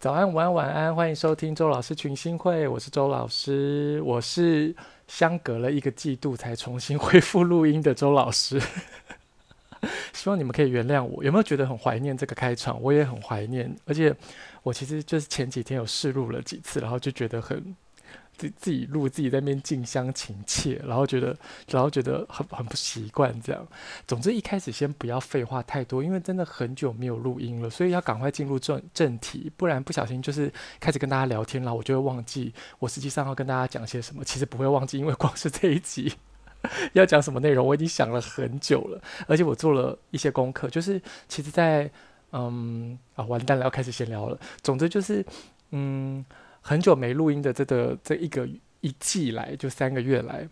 早安，午安，晚安，欢迎收听周老师群星会，我是周老师，我是相隔了一个季度才重新恢复录音的周老师，希望你们可以原谅我。有没有觉得很怀念这个开场？我也很怀念，而且我其实就是前几天有试录了几次，然后就觉得很。自自己录自己在那边近乡情怯，然后觉得，然后觉得很很不习惯这样。总之一开始先不要废话太多，因为真的很久没有录音了，所以要赶快进入正正题，不然不小心就是开始跟大家聊天，然后我就会忘记我实际上要跟大家讲些什么。其实不会忘记，因为光是这一集 要讲什么内容，我已经想了很久了，而且我做了一些功课。就是其实，在嗯啊完蛋了，要开始闲聊了。总之就是嗯。很久没录音的这个这一个一季来，就三个月来，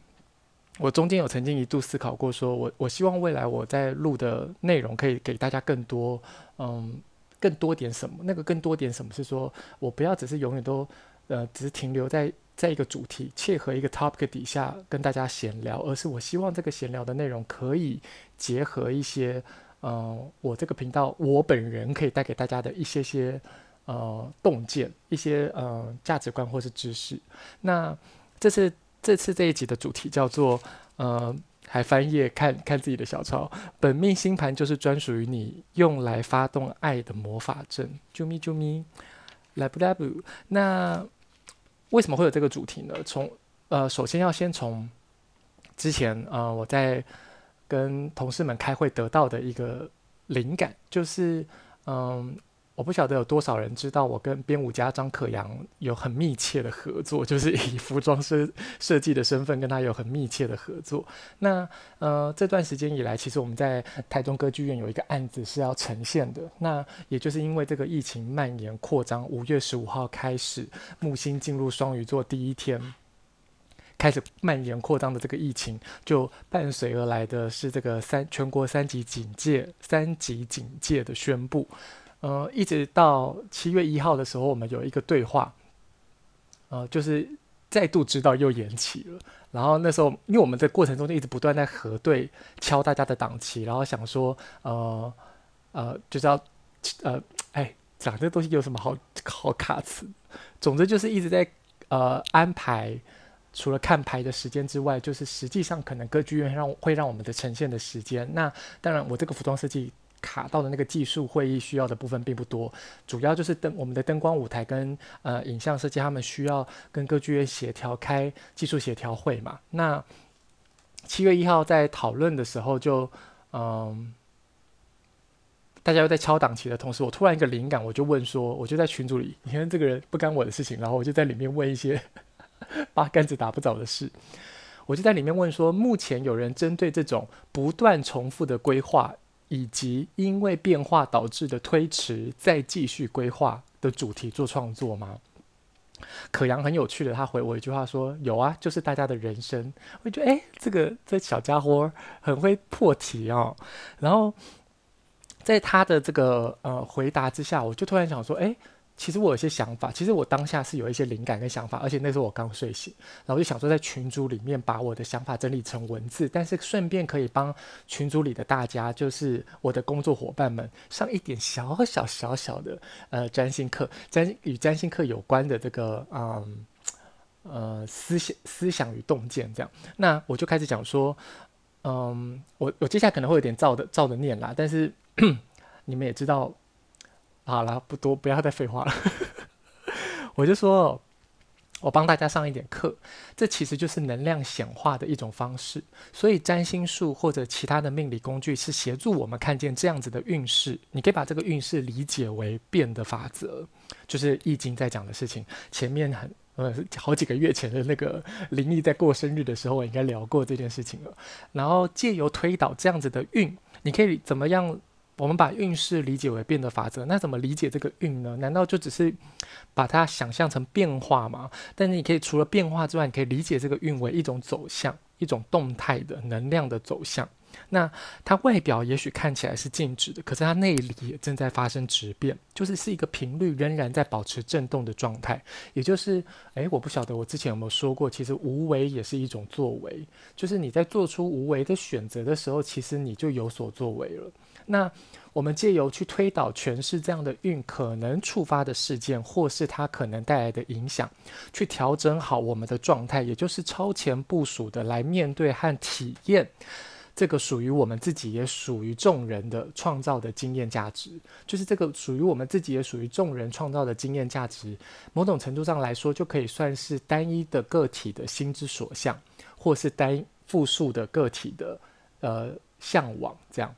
我中间有曾经一度思考过，说我我希望未来我在录的内容可以给大家更多，嗯，更多点什么？那个更多点什么是说我不要只是永远都呃只是停留在在一个主题切合一个 topic 底下跟大家闲聊，而是我希望这个闲聊的内容可以结合一些，嗯，我这个频道我本人可以带给大家的一些些。呃，洞见一些呃价值观或是知识。那这次这次这一集的主题叫做呃，还翻页看看自己的小抄。本命星盘就是专属于你用来发动爱的魔法阵。啾咪啾咪，来不来不？那为什么会有这个主题呢？从呃，首先要先从之前呃我在跟同事们开会得到的一个灵感，就是嗯。我不晓得有多少人知道我跟编舞家张可阳有很密切的合作，就是以服装设设计的身份跟他有很密切的合作。那呃这段时间以来，其实我们在台中歌剧院有一个案子是要呈现的。那也就是因为这个疫情蔓延扩张，五月十五号开始木星进入双鱼座第一天，开始蔓延扩张的这个疫情，就伴随而来的是这个三全国三级警戒、三级警戒的宣布。呃，一直到七月一号的时候，我们有一个对话，呃，就是再度知道又延期了。然后那时候，因为我们在过程中就一直不断在核对、敲大家的档期，然后想说，呃呃，就是要呃，哎，讲这东西有什么好好卡词？总之就是一直在呃安排，除了看牌的时间之外，就是实际上可能歌剧院让会让我们的呈现的时间。那当然，我这个服装设计。卡到的那个技术会议需要的部分并不多，主要就是灯我们的灯光舞台跟呃影像设计，他们需要跟歌剧院协调开技术协调会嘛。那七月一号在讨论的时候就，嗯，大家又在敲档期的同时，我突然一个灵感，我就问说，我就在群组里，你看这个人不干我的事情，然后我就在里面问一些 八竿子打不着的事，我就在里面问说，目前有人针对这种不断重复的规划。以及因为变化导致的推迟，再继续规划的主题做创作吗？可阳很有趣的，他回我一句话说：“有啊，就是大家的人生。”我觉得，哎，这个这小家伙很会破题哦。然后在他的这个呃回答之下，我就突然想说：“哎。”其实我有些想法，其实我当下是有一些灵感跟想法，而且那时候我刚睡醒，然后我就想说在群组里面把我的想法整理成文字，但是顺便可以帮群组里的大家，就是我的工作伙伴们上一点小小小小的呃占星课，占与占星课有关的这个嗯呃思想思想与洞见这样，那我就开始讲说，嗯，我我接下来可能会有点照的照的念啦，但是 你们也知道。好了，不多，不要再废话了。我就说，我帮大家上一点课，这其实就是能量显化的一种方式。所以占星术或者其他的命理工具是协助我们看见这样子的运势。你可以把这个运势理解为变的法则，就是易经在讲的事情。前面很呃好几个月前的那个灵异在过生日的时候，我应该聊过这件事情了。然后借由推导这样子的运，你可以怎么样？我们把运势理解为变的法则，那怎么理解这个运呢？难道就只是把它想象成变化吗？但是你可以除了变化之外，你可以理解这个运为一种走向，一种动态的能量的走向。那它外表也许看起来是静止的，可是它内里也正在发生质变，就是是一个频率仍然在保持震动的状态。也就是，诶，我不晓得我之前有没有说过，其实无为也是一种作为，就是你在做出无为的选择的时候，其实你就有所作为了。那我们借由去推导诠释这样的运可能触发的事件，或是它可能带来的影响，去调整好我们的状态，也就是超前部署的来面对和体验这个属于我们自己也属于众人的创造的经验价值，就是这个属于我们自己也属于众人创造的经验价值，某种程度上来说，就可以算是单一的个体的心之所向，或是单复数的个体的呃向往这样。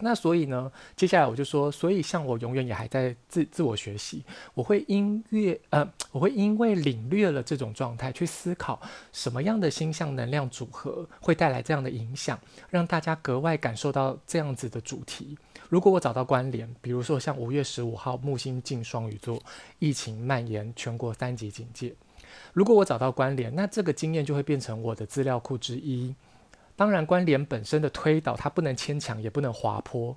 那所以呢，接下来我就说，所以像我永远也还在自自我学习，我会因为呃，我会因为领略了这种状态，去思考什么样的星象能量组合会带来这样的影响，让大家格外感受到这样子的主题。如果我找到关联，比如说像五月十五号木星进双鱼座，疫情蔓延全国三级警戒，如果我找到关联，那这个经验就会变成我的资料库之一。当然，关联本身的推导，它不能牵强，也不能滑坡，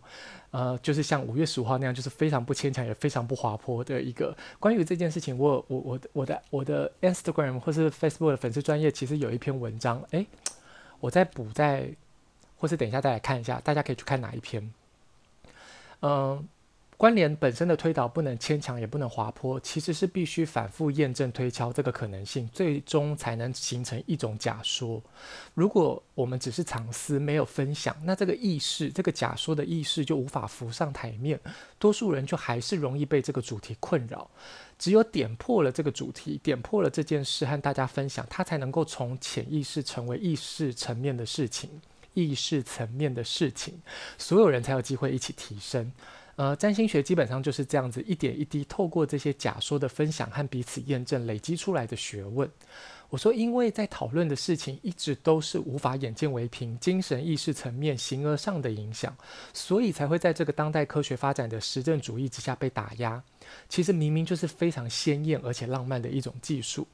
呃，就是像五月十五号那样，就是非常不牵强，也非常不滑坡的一个。关于这件事情，我我我我的我的 Instagram 或是 Facebook 的粉丝专业，其实有一篇文章，诶，我再补在，或是等一下再来看一下，大家可以去看哪一篇，嗯、关联本身的推导不能牵强，也不能滑坡，其实是必须反复验证推敲这个可能性，最终才能形成一种假说。如果我们只是藏私，没有分享，那这个意识，这个假说的意识就无法浮上台面，多数人就还是容易被这个主题困扰。只有点破了这个主题，点破了这件事和大家分享，它才能够从潜意识成为意识层面的事情，意识层面的事情，所有人才有机会一起提升。呃，占星学基本上就是这样子，一点一滴透过这些假说的分享和彼此验证累积出来的学问。我说，因为在讨论的事情一直都是无法眼见为凭、精神意识层面形而上的影响，所以才会在这个当代科学发展的实证主义之下被打压。其实明明就是非常鲜艳而且浪漫的一种技术。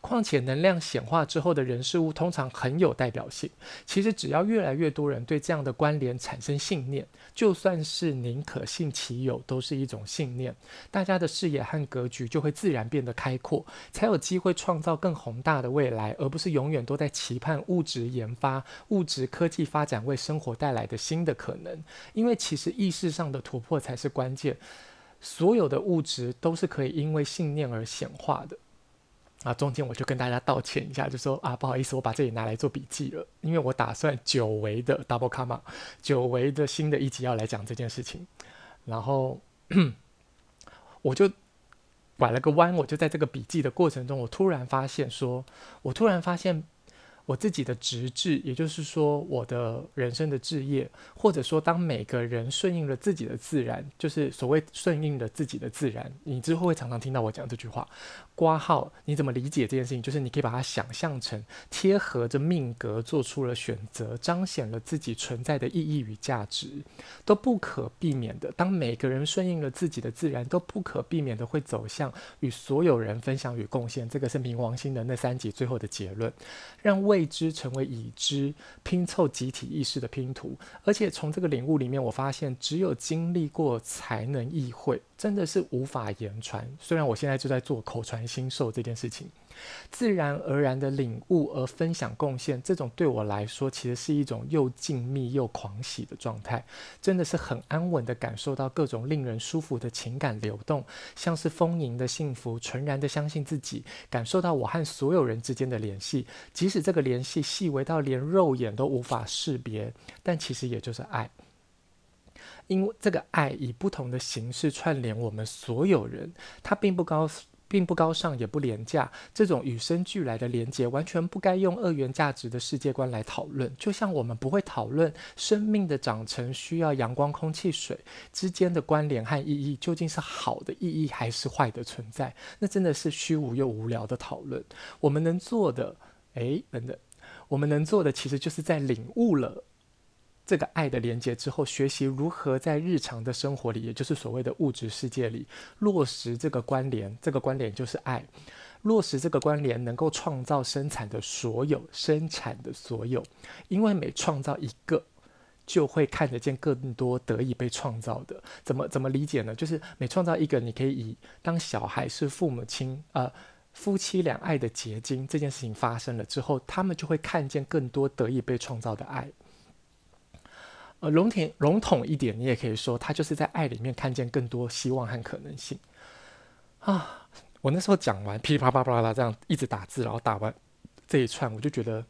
况且能量显化之后的人事物通常很有代表性。其实只要越来越多人对这样的关联产生信念，就算是宁可信其有，都是一种信念。大家的视野和格局就会自然变得开阔，才有机会创造更宏大的未来，而不是永远都在期盼物质研发、物质科技发展为生活带来的新的可能。因为其实意识上的突破才是关键。所有的物质都是可以因为信念而显化的。啊，中间我就跟大家道歉一下，就说啊，不好意思，我把这里拿来做笔记了，因为我打算久违的 double comma，久违的新的一集要来讲这件事情，然后 我就拐了个弯，我就在这个笔记的过程中，我突然发现说，我突然发现。我自己的职志，也就是说，我的人生的志业，或者说，当每个人顺应了自己的自然，就是所谓顺应了自己的自然，你之后会常常听到我讲这句话。括号，你怎么理解这件事情？就是你可以把它想象成贴合着命格做出了选择，彰显了自己存在的意义与价值，都不可避免的。当每个人顺应了自己的自然，都不可避免的会走向与所有人分享与贡献。这个是冥王星的那三集最后的结论，让未知成为已知，拼凑集体意识的拼图。而且从这个领悟里面，我发现只有经历过才能意会，真的是无法言传。虽然我现在就在做口传心授这件事情。自然而然的领悟而分享贡献，这种对我来说其实是一种又静谧又狂喜的状态，真的是很安稳的感受到各种令人舒服的情感流动，像是丰盈的幸福，纯然的相信自己，感受到我和所有人之间的联系，即使这个联系细微到连肉眼都无法识别，但其实也就是爱，因为这个爱以不同的形式串联我们所有人，它并不高。并不高尚，也不廉价。这种与生俱来的连接，完全不该用二元价值的世界观来讨论。就像我们不会讨论生命的长成需要阳光、空气、水之间的关联和意义，究竟是好的意义还是坏的存在？那真的是虚无又无聊的讨论。我们能做的，诶，等等，我们能做的，其实就是在领悟了。这个爱的连接之后，学习如何在日常的生活里，也就是所谓的物质世界里落实这个关联。这个关联就是爱，落实这个关联能够创造生产的所有，生产的所有。因为每创造一个，就会看得见更多得以被创造的。怎么怎么理解呢？就是每创造一个，你可以以当小孩是父母亲呃夫妻俩爱的结晶这件事情发生了之后，他们就会看见更多得以被创造的爱。呃，笼统笼统一点，你也可以说，他就是在爱里面看见更多希望和可能性啊！我那时候讲完噼里啪啦啪啦这样一直打字，然后打完这一串，我就觉得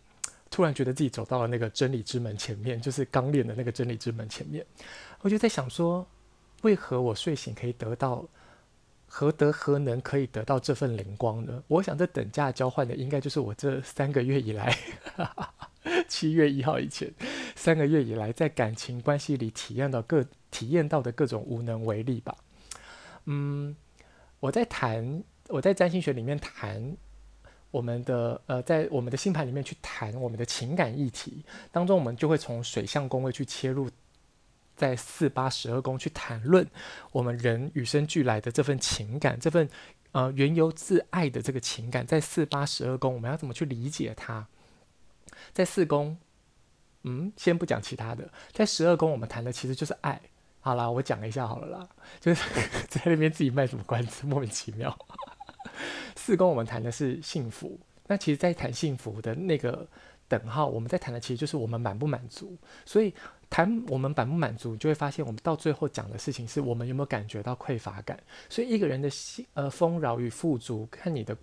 突然觉得自己走到了那个真理之门前面，就是刚练的那个真理之门前面。我就在想说，为何我睡醒可以得到，何德何能可以得到这份灵光呢？我想这等价交换的，应该就是我这三个月以来。七月一号以前，三个月以来，在感情关系里体验到各体验到的各种无能为力吧。嗯，我在谈，我在占星学里面谈我们的呃，在我们的星盘里面去谈我们的情感议题当中，我们就会从水象宫位去切入，在四八十二宫去谈论我们人与生俱来的这份情感，这份呃缘由自爱的这个情感，在四八十二宫我们要怎么去理解它？在四宫，嗯，先不讲其他的，在十二宫我们谈的其实就是爱。好啦，我讲一下好了啦，就是 在那边自己卖什么关子，莫名其妙。四宫我们谈的是幸福，那其实，在谈幸福的那个等号，我们在谈的其实就是我们满不满足。所以谈我们满不满足，就会发现我们到最后讲的事情是我们有没有感觉到匮乏感。所以一个人的幸呃丰饶与富足，看你的。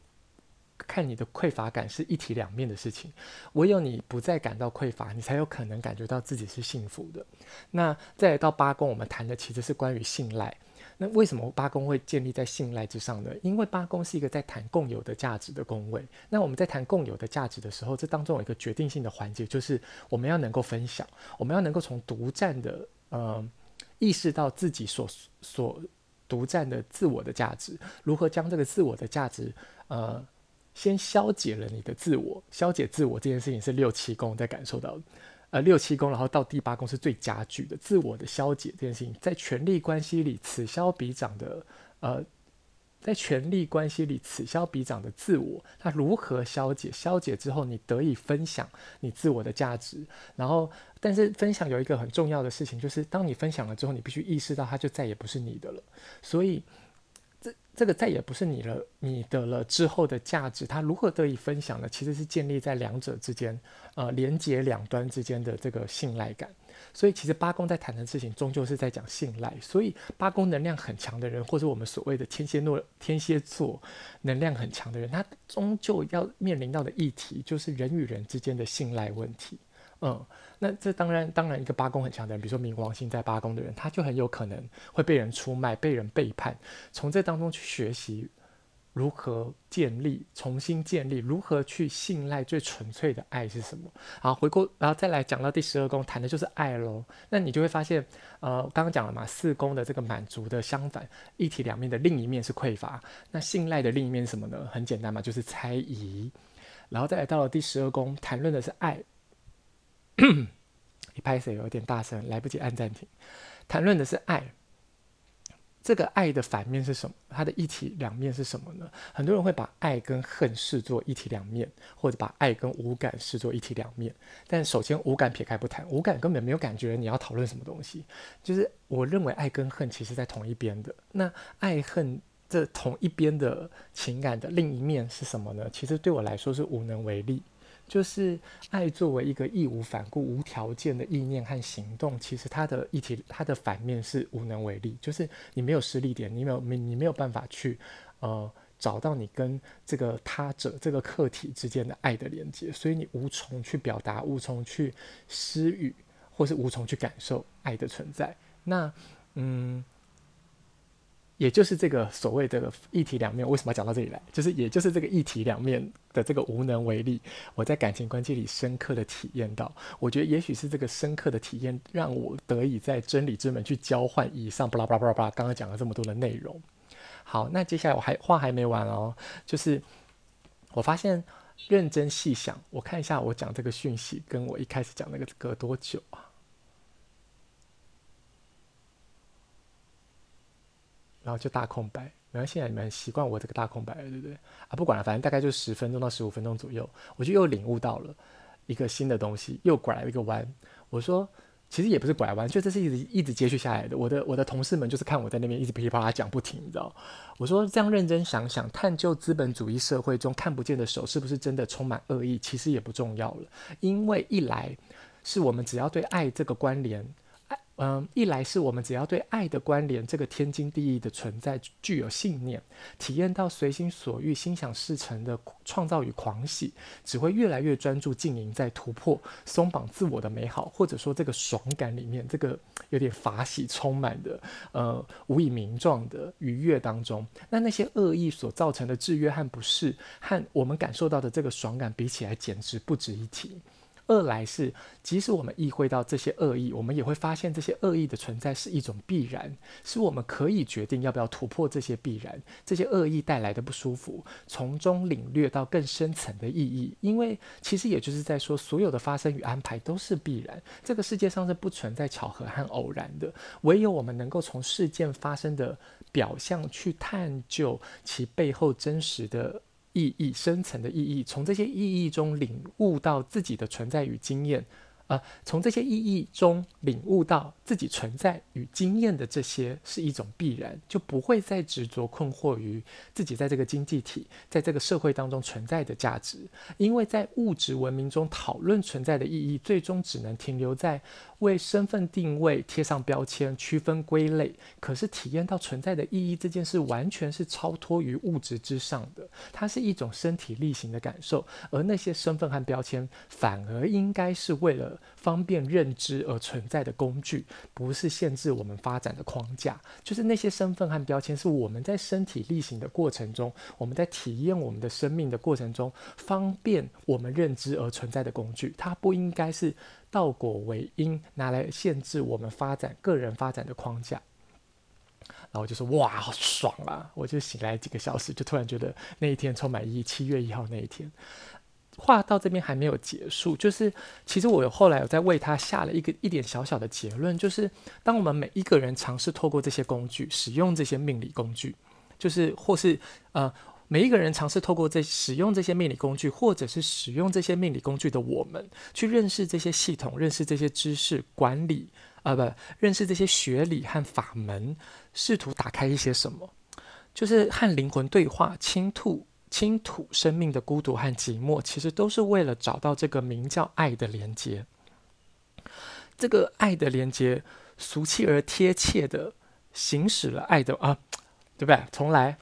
看你的匮乏感是一体两面的事情，唯有你不再感到匮乏，你才有可能感觉到自己是幸福的。那再来到八宫，我们谈的其实是关于信赖。那为什么八宫会建立在信赖之上呢？因为八宫是一个在谈共有的价值的宫位。那我们在谈共有的价值的时候，这当中有一个决定性的环节，就是我们要能够分享，我们要能够从独占的呃意识到自己所所独占的自我的价值，如何将这个自我的价值呃。先消解了你的自我，消解自我这件事情是六七宫在感受到的，呃，六七宫，然后到第八宫是最加剧的自我的消解这件事情，在权力关系里此消彼长的，呃，在权力关系里此消彼长的自我，它如何消解？消解之后，你得以分享你自我的价值，然后，但是分享有一个很重要的事情，就是当你分享了之后，你必须意识到它就再也不是你的了，所以。这个再也不是你了，你的了之后的价值，它如何得以分享呢？其实是建立在两者之间，呃，连接两端之间的这个信赖感。所以，其实八宫在谈的事情，终究是在讲信赖。所以，八宫能量很强的人，或者我们所谓的天蝎座、天蝎座能量很强的人，他终究要面临到的议题，就是人与人之间的信赖问题。嗯，那这当然，当然，一个八宫很强的人，比如说冥王星在八宫的人，他就很有可能会被人出卖、被人背叛。从这当中去学习如何建立、重新建立，如何去信赖最纯粹的爱是什么。好，回过，然后再来讲到第十二宫，谈的就是爱喽。那你就会发现，呃，刚刚讲了嘛，四宫的这个满足的相反，一体两面的另一面是匮乏。那信赖的另一面是什么呢？很简单嘛，就是猜疑。然后再来到了第十二宫，谈论的是爱。一拍谁有点大声，来不及按暂停。谈论的是爱，这个爱的反面是什么？它的一体两面是什么呢？很多人会把爱跟恨视作一体两面，或者把爱跟无感视作一体两面。但首先，无感撇开不谈，无感根本没有感觉。你要讨论什么东西？就是我认为爱跟恨其实在同一边的。那爱恨这同一边的情感的另一面是什么呢？其实对我来说是无能为力。就是爱作为一个义无反顾、无条件的意念和行动，其实它的一体，它的反面是无能为力。就是你没有实力点，你没有你你没有办法去呃找到你跟这个他者、这个客体之间的爱的连接，所以你无从去表达，无从去施予，或是无从去感受爱的存在。那嗯。也就是这个所谓的一体两面，为什么讲到这里来？就是也就是这个一体两面的这个无能为力，我在感情关系里深刻的体验到。我觉得也许是这个深刻的体验，让我得以在真理之门去交换以上巴拉巴拉巴拉巴拉刚刚讲了这么多的内容。好，那接下来我还话还没完哦，就是我发现认真细想，我看一下我讲这个讯息跟我一开始讲那个隔多久啊？然后就大空白，然后现在你们习惯我这个大空白了，对不对？啊，不管了，反正大概就十分钟到十五分钟左右，我就又领悟到了一个新的东西，又拐了一个弯。我说，其实也不是拐弯，就这是一直一直接续下来的。我的我的同事们就是看我在那边一直噼里啪啦讲不停，你知道？我说这样认真想想，探究资本主义社会中看不见的手是不是真的充满恶意，其实也不重要了，因为一来是我们只要对爱这个关联。嗯，一来是我们只要对爱的关联这个天经地义的存在具有信念，体验到随心所欲、心想事成的创造与狂喜，只会越来越专注经营在突破、松绑自我的美好，或者说这个爽感里面，这个有点法喜充满的，呃，无以名状的愉悦当中。那那些恶意所造成的制约和不适，和我们感受到的这个爽感比起来，简直不值一提。二来是，即使我们意会到这些恶意，我们也会发现这些恶意的存在是一种必然，是我们可以决定要不要突破这些必然，这些恶意带来的不舒服，从中领略到更深层的意义。因为其实也就是在说，所有的发生与安排都是必然，这个世界上是不存在巧合和偶然的，唯有我们能够从事件发生的表象去探究其背后真实的。意义深层的意义，从这些意义中领悟到自己的存在与经验。呃，从这些意义中领悟到自己存在与经验的这些是一种必然，就不会再执着困惑于自己在这个经济体、在这个社会当中存在的价值，因为在物质文明中讨论存在的意义，最终只能停留在为身份定位贴上标签、区分归类。可是体验到存在的意义这件事，完全是超脱于物质之上的，它是一种身体力行的感受，而那些身份和标签，反而应该是为了。方便认知而存在的工具，不是限制我们发展的框架。就是那些身份和标签，是我们在身体力行的过程中，我们在体验我们的生命的过程中，方便我们认知而存在的工具。它不应该是倒果为因，拿来限制我们发展个人发展的框架。然后我就说：“哇，好爽啊！”我就醒来几个小时，就突然觉得那一天充满意义。七月一号那一天。话到这边还没有结束，就是其实我有后来有在为他下了一个一点小小的结论，就是当我们每一个人尝试透过这些工具，使用这些命理工具，就是或是呃每一个人尝试透过这使用这些命理工具，或者是使用这些命理工具的我们，去认识这些系统，认识这些知识管理啊，呃，不认识这些学理和法门，试图打开一些什么，就是和灵魂对话，倾吐。倾吐生命的孤独和寂寞，其实都是为了找到这个名叫爱的连接。这个爱的连接，俗气而贴切的行使了爱的啊，对不对？重来。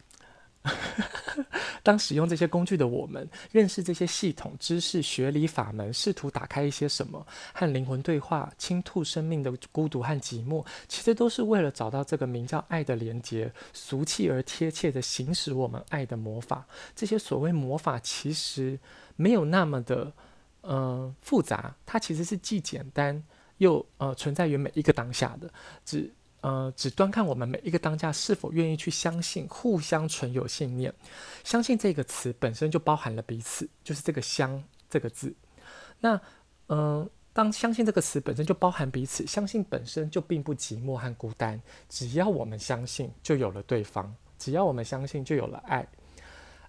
当使用这些工具的我们，认识这些系统知识、学理、法门，试图打开一些什么，和灵魂对话，倾吐生命的孤独和寂寞，其实都是为了找到这个名叫爱的连接，俗气而贴切的行使我们爱的魔法。这些所谓魔法，其实没有那么的呃复杂，它其实是既简单又呃存在于每一个当下的，只。呃，只端看我们每一个当下是否愿意去相信，互相存有信念。相信这个词本身就包含了彼此，就是这个“相”这个字。那，嗯、呃，当相信这个词本身就包含彼此，相信本身就并不寂寞和孤单。只要我们相信，就有了对方；只要我们相信，就有了爱。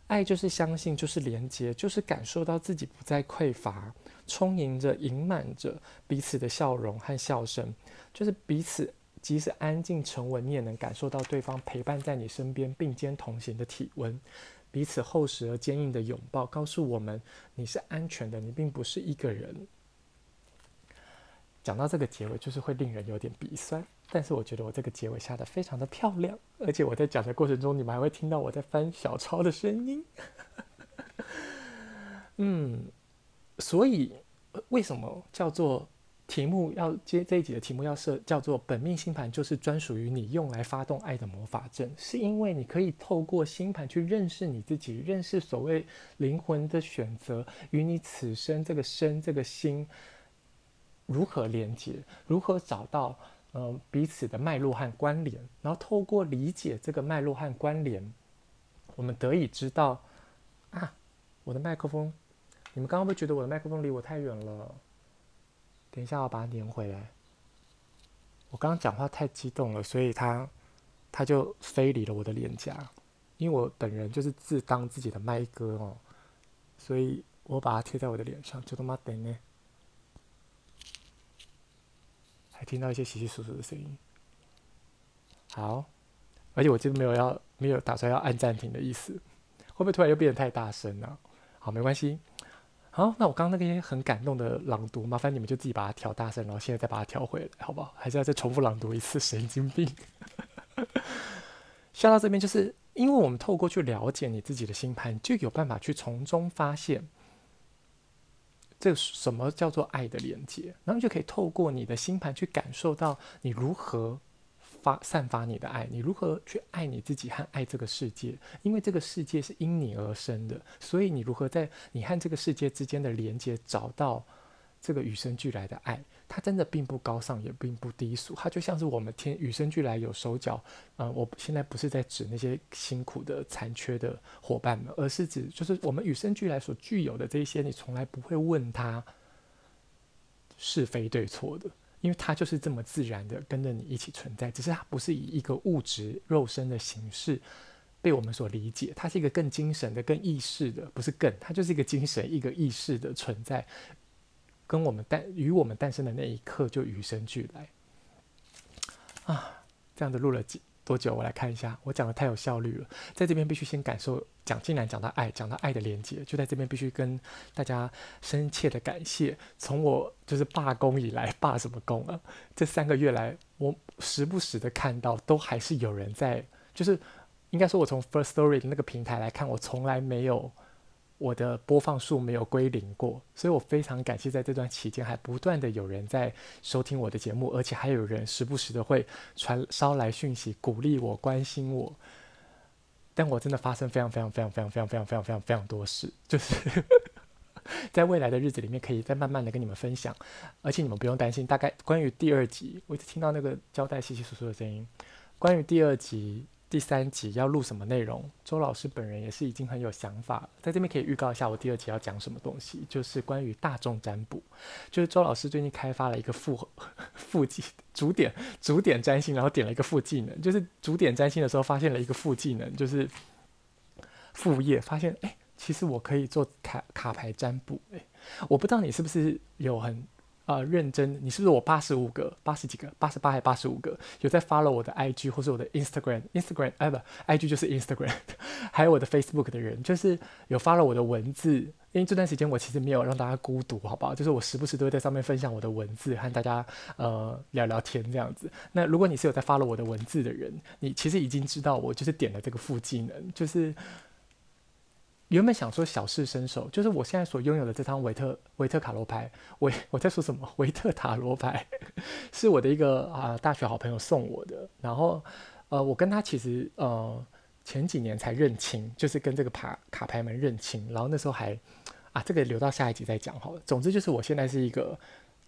爱就是相信，就是连接，就是感受到自己不再匮乏，充盈着、盈满着彼此的笑容和笑声，就是彼此。即使安静沉稳，你也能感受到对方陪伴在你身边，并肩同行的体温。彼此厚实而坚硬的拥抱，告诉我们你是安全的，你并不是一个人。讲到这个结尾，就是会令人有点鼻酸。但是我觉得我这个结尾下得非常的漂亮，而且我在讲的过程中，你们还会听到我在翻小抄的声音。嗯，所以为什么叫做？题目要接这一集的题目要设叫做“本命星盘就是专属于你用来发动爱的魔法阵”，是因为你可以透过星盘去认识你自己，认识所谓灵魂的选择与你此生这个身这个心如何连接，如何找到嗯、彼此的脉络和关联，然后透过理解这个脉络和关联，我们得以知道啊，我的麦克风，你们刚刚不觉得我的麦克风离我太远了？等一下，我把它连回来。我刚刚讲话太激动了，所以它它就飞离了我的脸颊。因为我本人就是自当自己的麦哥哦，所以我把它贴在我的脸上，就他妈等呢。还听到一些稀稀疏疏的声音。好，而且我这边没有要没有打算要按暂停的意思，会不会突然又变得太大声了？好，没关系。好，那我刚刚那个些很感动的朗读，麻烦你们就自己把它调大声，然后现在再把它调回来，好不好？还是要再重复朗读一次？神经病！笑到这边，就是因为我们透过去了解你自己的星盘，就有办法去从中发现这个什么叫做爱的连接，然后就可以透过你的星盘去感受到你如何。发散发你的爱，你如何去爱你自己和爱这个世界？因为这个世界是因你而生的，所以你如何在你和这个世界之间的连接，找到这个与生俱来的爱？它真的并不高尚，也并不低俗，它就像是我们天与生俱来有手脚。嗯、我现在不是在指那些辛苦的残缺的伙伴们，而是指就是我们与生俱来所具有的这些，你从来不会问他是非对错的。因为它就是这么自然的跟着你一起存在，只是它不是以一个物质肉身的形式被我们所理解，它是一个更精神的、更意识的，不是更，它就是一个精神、一个意识的存在，跟我们诞与我们诞生的那一刻就与生俱来啊！这样子录了几。多久？我来看一下。我讲的太有效率了，在这边必须先感受讲，既然讲到爱，讲到爱的连接，就在这边必须跟大家深切的感谢。从我就是罢工以来，罢什么工啊？这三个月来，我时不时的看到，都还是有人在，就是应该说，我从 First Story 的那个平台来看，我从来没有。我的播放数没有归零过，所以我非常感谢在这段期间还不断的有人在收听我的节目，而且还有人时不时的会传捎来讯息，鼓励我、关心我。但我真的发生非常非常非常非常非常非常非常非常非常多事，就是 在未来的日子里面可以再慢慢的跟你们分享，而且你们不用担心。大概关于第二集，我一直听到那个胶带稀稀疏疏的声音，关于第二集。第三集要录什么内容？周老师本人也是已经很有想法，在这边可以预告一下，我第二集要讲什么东西，就是关于大众占卜。就是周老师最近开发了一个副 副技主点主点占星，然后点了一个副技能，就是主点占星的时候发现了一个副技能，就是副业发现，哎，其实我可以做卡卡牌占卜。哎，我不知道你是不是有很。呃，认真！你是不是我八十五个、八十几个、八十八还八十五个有在 follow 我的 IG 或是我的 Instagram？Instagram 哎不，IG 就是 Instagram，还有我的 Facebook 的人，就是有 follow 我的文字。因为这段时间我其实没有让大家孤独，好不好？就是我时不时都会在上面分享我的文字，和大家呃聊聊天这样子。那如果你是有在发了我的文字的人，你其实已经知道我就是点了这个副技能，就是。原本想说小事伸手，就是我现在所拥有的这张维特维特卡罗牌，我我在说什么？维特塔罗牌 是我的一个啊、大学好朋友送我的，然后呃我跟他其实呃前几年才认清，就是跟这个卡卡牌们认清，然后那时候还啊这个留到下一集再讲好了。总之就是我现在是一个。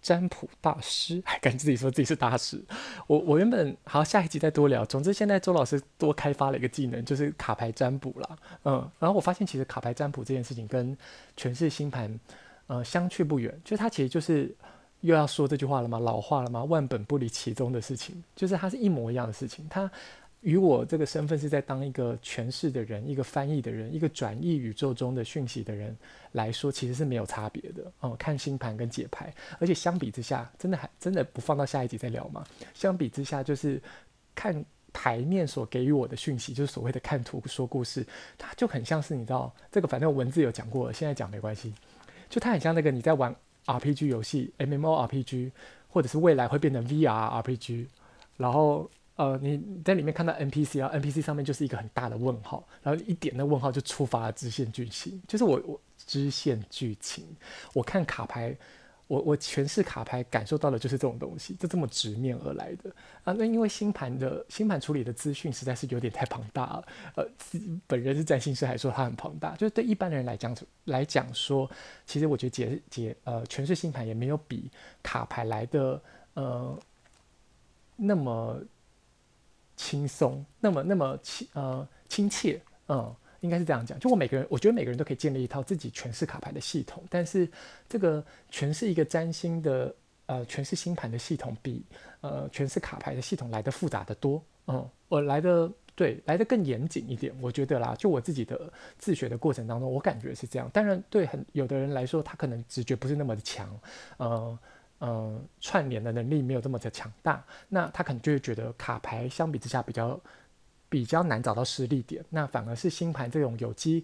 占卜大师 还敢自己说自己是大师，我我原本好下一集再多聊。总之现在周老师多开发了一个技能，就是卡牌占卜啦。嗯，然后我发现其实卡牌占卜这件事情跟诠释星盘，呃，相去不远。就是它其实就是又要说这句话了吗？老话了吗？万本不离其宗的事情，就是它是一模一样的事情。它。与我这个身份是在当一个诠释的人，一个翻译的人，一个转译宇宙中的讯息的人来说，其实是没有差别的哦。看星盘跟解牌，而且相比之下，真的还真的不放到下一集再聊吗？相比之下，就是看牌面所给予我的讯息，就是所谓的看图说故事，它就很像是你知道这个，反正文字有讲过了，现在讲没关系。就它很像那个你在玩 RPG 游戏，MMORPG，或者是未来会变成 VRRPG，然后。呃，你在里面看到 NPC 啊，NPC 上面就是一个很大的问号，然后一点那问号就触发了支线剧情，就是我我支线剧情，我看卡牌，我我诠释卡牌感受到的就是这种东西，就这么直面而来的啊。那因为星盘的星盘处理的资讯实在是有点太庞大了，呃，本人是占星师还说它很庞大，就是对一般人来讲来讲说，其实我觉得解解呃诠释星盘也没有比卡牌来的呃那么。轻松，那么那么亲呃亲切，嗯，应该是这样讲。就我每个人，我觉得每个人都可以建立一套自己诠释卡牌的系统，但是这个诠释一个占星的呃诠释星盘的系统比呃诠释卡牌的系统来得复杂得多，嗯，我来的对来得更严谨一点，我觉得啦，就我自己的自学的过程当中，我感觉是这样。当然，对很有的人来说，他可能直觉不是那么的强，呃。嗯、串联的能力没有这么的强大，那他可能就会觉得卡牌相比之下比较比较难找到失力点，那反而是星盘这种有机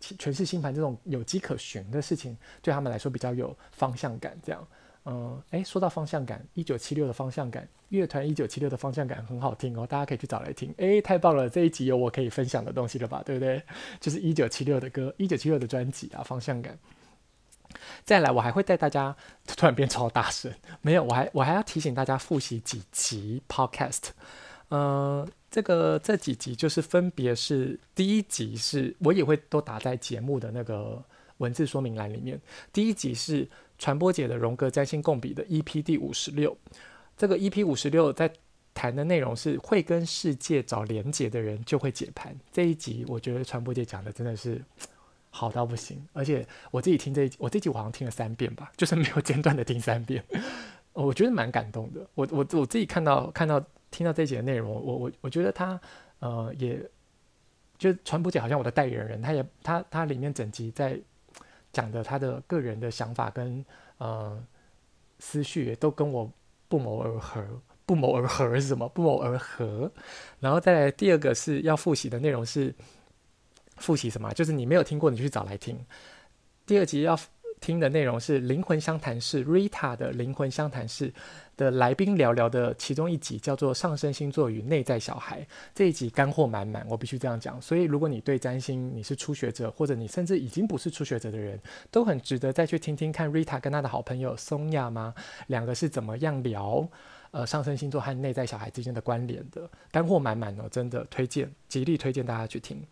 全是星盘这种有迹可循的事情，对他们来说比较有方向感。这样，嗯，诶，说到方向感，一九七六的方向感，乐团一九七六的方向感很好听哦，大家可以去找来听。诶，太棒了，这一集有我可以分享的东西了吧？对不对？就是一九七六的歌，一九七六的专辑啊，方向感。再来，我还会带大家 突然变超大声，没有，我还我还要提醒大家复习几集 Podcast。呃，这个这几集就是分别是第一集是我也会都打在节目的那个文字说明栏里面。第一集是传播姐的荣格占星共笔的 EP 第五十六，这个 EP 五十六在谈的内容是会跟世界找连结的人就会解盘。这一集我觉得传播姐讲的真的是。好到不行，而且我自己听这一集，我这集我好像听了三遍吧，就是没有间断的听三遍，我觉得蛮感动的。我我我自己看到看到听到这一集的内容，我我我觉得他呃也，就传播姐好像我的代言人，他也他他里面整集在讲的他的个人的想法跟呃思绪也都跟我不谋而合，不谋而合是什么？不谋而合。然后再来第二个是要复习的内容是。复习什么？就是你没有听过，你就去找来听。第二集要听的内容是《灵魂相谈室》，Rita 的《灵魂相谈室》的来宾聊聊的其中一集，叫做《上升星座与内在小孩》。这一集干货满满，我必须这样讲。所以，如果你对占星，你是初学者，或者你甚至已经不是初学者的人，都很值得再去听听看 Rita 跟他的好朋友松亚吗？两个是怎么样聊呃上升星座和内在小孩之间的关联的？干货满满哦，真的推荐，极力推荐大家去听。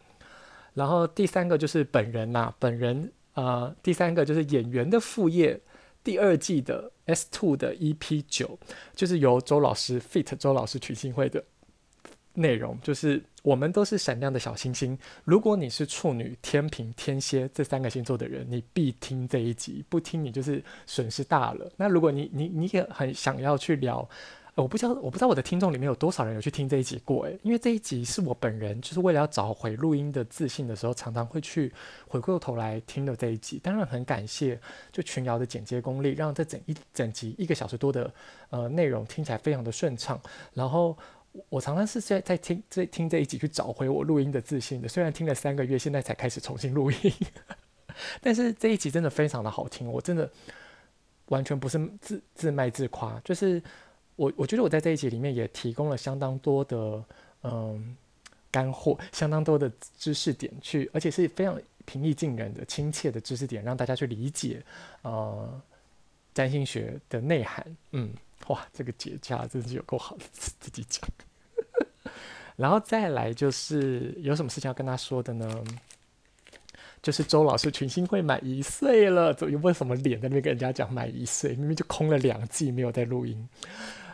然后第三个就是本人呐、本人呃，第三个就是演员的副业，第二季的 S Two 的 EP 九，就是由周老师 feat. 周老师群星会的内容，就是我们都是闪亮的小星星。如果你是处女、天秤、天蝎这三个星座的人，你必听这一集，不听你就是损失大了。那如果你你你也很想要去聊。我不知道，我不知道我的听众里面有多少人有去听这一集过诶，因为这一集是我本人就是为了要找回录音的自信的时候，常常会去回过头来听的这一集。当然很感谢就群瑶的剪接功力，让这整一整集一个小时多的呃内容听起来非常的顺畅。然后我常常是在在听在听这一集去找回我录音的自信的，虽然听了三个月，现在才开始重新录音，但是这一集真的非常的好听，我真的完全不是自自卖自夸，就是。我我觉得我在这一集里面也提供了相当多的嗯干货，相当多的知识点去，而且是非常平易近人的、亲切的知识点，让大家去理解呃占星学的内涵。嗯，哇，这个结架真是有够好的，自己讲。然后再来就是有什么事情要跟他说的呢？就是周老师群星会满一岁了，怎么为什么脸在那边跟人家讲满一岁？明明就空了两季没有在录音。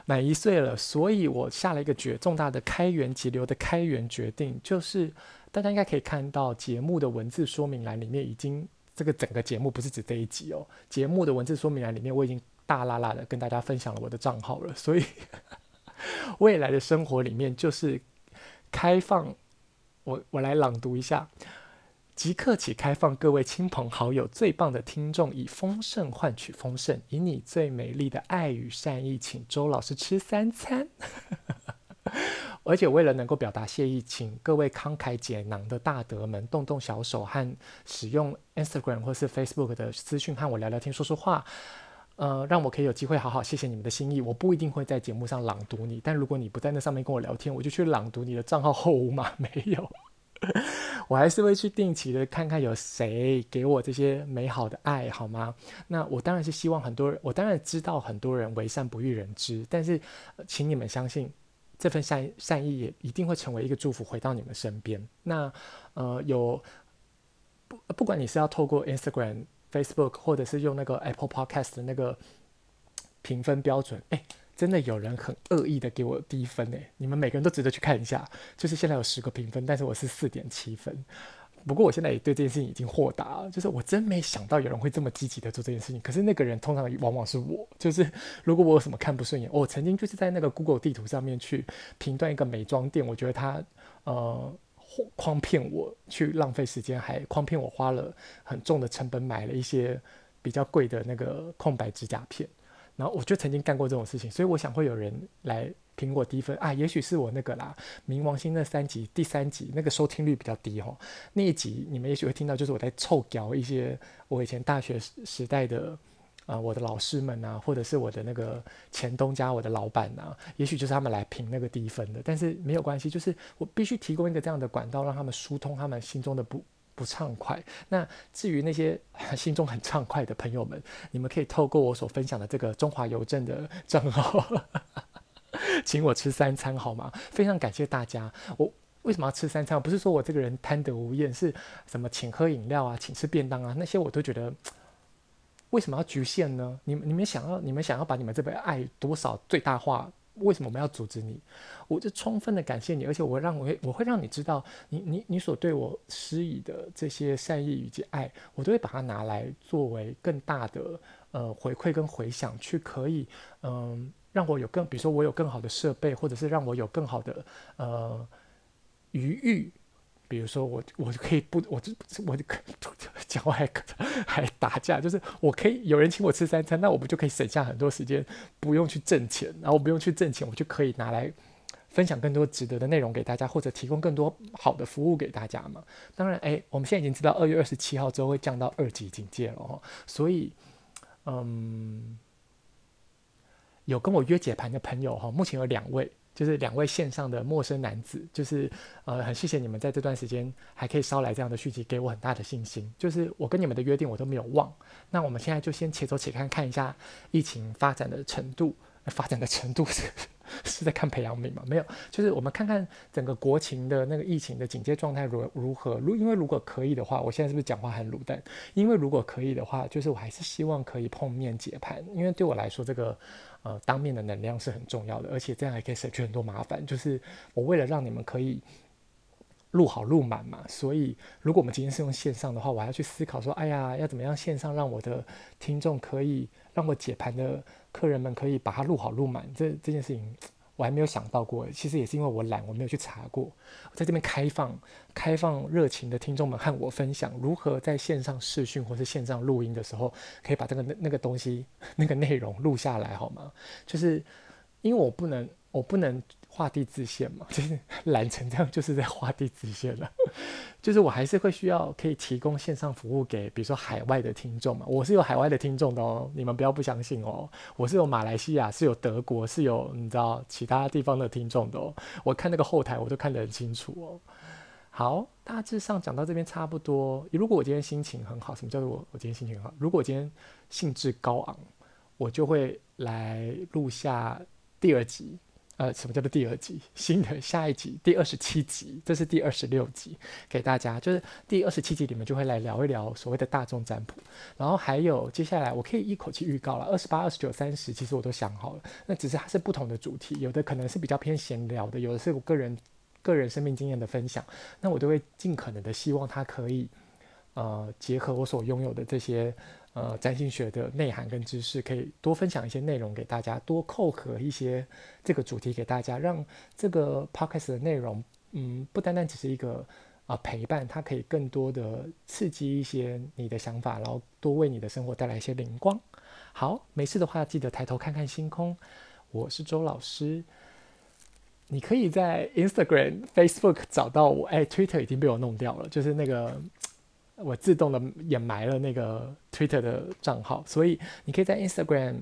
满一岁了，所以我下了一个决重大的开源节流的开源决定，就是大家应该可以看到节目的文字说明栏里面已经这个整个节目不是指这一集哦，节目的文字说明栏里面我已经大啦啦的跟大家分享了我的账号了，所以 未来的生活里面就是开放，我我来朗读一下。即刻起开放各位亲朋好友最棒的听众，以丰盛换取丰盛，以你最美丽的爱与善意，请周老师吃三餐。而且为了能够表达谢意，请各位慷慨解囊的大德们动动小手和使用 Instagram 或是 Facebook 的私讯和我聊聊天、说说话，呃，让我可以有机会好好谢谢你们的心意。我不一定会在节目上朗读你，但如果你不在那上面跟我聊天，我就去朗读你的账号后五码没有。我还是会去定期的看看有谁给我这些美好的爱，好吗？那我当然是希望很多人，我当然知道很多人为善不欲人知，但是，请你们相信，这份善善意也一定会成为一个祝福回到你们身边。那呃，有不不管你是要透过 Instagram、Facebook，或者是用那个 Apple Podcast 的那个评分标准，哎。真的有人很恶意的给我低分诶，你们每个人都值得去看一下。就是现在有十个评分，但是我是四点七分。不过我现在也对这件事情已经豁达了，就是我真没想到有人会这么积极的做这件事情。可是那个人通常往往是我，就是如果我有什么看不顺眼，我曾经就是在那个 Google 地图上面去评断一个美妆店，我觉得他呃诓骗我去浪费时间，还诓骗我花了很重的成本买了一些比较贵的那个空白指甲片。然后我就曾经干过这种事情，所以我想会有人来评我低分啊，也许是我那个啦，冥王星那三集第三集那个收听率比较低哦。那一集你们也许会听到，就是我在臭屌一些我以前大学时代的啊、我的老师们啊，或者是我的那个前东家我的老板啊，也许就是他们来评那个低分的，但是没有关系，就是我必须提供一个这样的管道，让他们疏通他们心中的不。不畅快。那至于那些 心中很畅快的朋友们，你们可以透过我所分享的这个中华邮政的账号，请我吃三餐好吗？非常感谢大家。我为什么要吃三餐？不是说我这个人贪得无厌，是什么请喝饮料啊，请吃便当啊，那些我都觉得为什么要局限呢？你们你们想要你们想要把你们这份爱多少最大化？为什么我们要阻止你？我就充分的感谢你，而且我让我会我会让你知道你，你你所对我施以的这些善意以及爱，我都会把它拿来作为更大的呃回馈跟回响，去可以嗯、让我有更，比如说我有更好的设备，或者是让我有更好的呃余裕。比如说我我就可以不我就我就讲话还还打架，就是我可以有人请我吃三餐，那我不就可以省下很多时间，不用去挣钱，然后不用去挣钱，我就可以拿来分享更多值得的内容给大家，或者提供更多好的服务给大家嘛。当然，哎，我们现在已经知道二月二十七号之后会降到二级警戒了哦，所以嗯，有跟我约解盘的朋友哈，目前有两位。就是两位线上的陌生男子，就是呃，很谢谢你们在这段时间还可以捎来这样的讯息，给我很大的信心。就是我跟你们的约定，我都没有忘。那我们现在就先且走且看，看一下疫情发展的程度。发展的程度 是是在看培养皿吗？没有，就是我们看看整个国情的那个疫情的警戒状态如如何。如因为如果可以的话，我现在是不是讲话很卤蛋？因为如果可以的话，就是我还是希望可以碰面解盘，因为对我来说，这个呃当面的能量是很重要的，而且这样还可以省去很多麻烦。就是我为了让你们可以。录好录满嘛，所以如果我们今天是用线上的话，我还要去思考说，哎呀，要怎么样线上让我的听众可以让我解盘的客人们可以把它录好录满，这这件事情我还没有想到过。其实也是因为我懒，我没有去查过。在这边开放开放热情的听众们和我分享，如何在线上视讯或是线上录音的时候，可以把这个那那个东西那个内容录下来，好吗？就是因为我不能，我不能。画地自限嘛，就是懒成这样，就是在画地自限了。就是我还是会需要可以提供线上服务给，比如说海外的听众嘛。我是有海外的听众的哦，你们不要不相信哦。我是有马来西亚，是有德国，是有你知道其他地方的听众的哦。我看那个后台，我都看得很清楚哦。好，大致上讲到这边差不多。如果我今天心情很好，什么叫做我我今天心情很好？如果我今天兴致高昂，我就会来录下第二集。呃，什么叫做第二集？新的下一集，第二十七集，这是第二十六集，给大家就是第二十七集里面就会来聊一聊所谓的大众占卜，然后还有接下来我可以一口气预告了，二十八、二十九、三十，其实我都想好了，那只是它是不同的主题，有的可能是比较偏闲聊的，有的是我个人个人生命经验的分享，那我都会尽可能的希望它可以呃结合我所拥有的这些。呃，占星学的内涵跟知识，可以多分享一些内容给大家，多扣合一些这个主题给大家，让这个 podcast 的内容，嗯，不单单只是一个啊、陪伴，它可以更多的刺激一些你的想法，然后多为你的生活带来一些灵光。好，没事的话记得抬头看看星空。我是周老师，你可以在 Instagram、Facebook 找到我。哎，Twitter 已经被我弄掉了，就是那个。我自动的掩埋了那个 Twitter 的账号，所以你可以在 Instagram、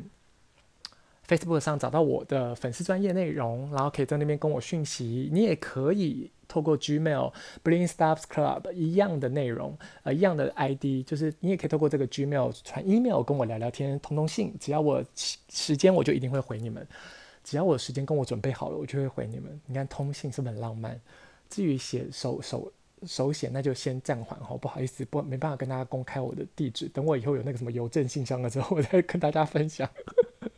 Facebook 上找到我的粉丝专业内容，然后可以在那边跟我讯息。你也可以透过 Gmail、Bling Stuffs Club 一样的内容，呃，一样的 ID，就是你也可以透过这个 Gmail 传 email 跟我聊聊天、通通信。只要我时间，我就一定会回你们。只要我时间跟我准备好了，我就会回你们。你看通信是不是很浪漫？至于写手手。手写那就先暂缓哈，不好意思，不没办法跟大家公开我的地址，等我以后有那个什么邮政信箱了之后，我再跟大家分享。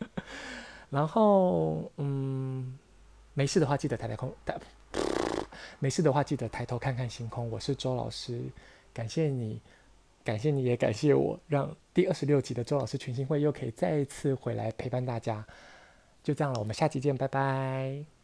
然后，嗯，没事的话记得抬抬空，没事的话记得抬头看看星空。我是周老师，感谢你，感谢你也感谢我，让第二十六集的周老师群星会又可以再一次回来陪伴大家。就这样了，我们下期见，拜拜。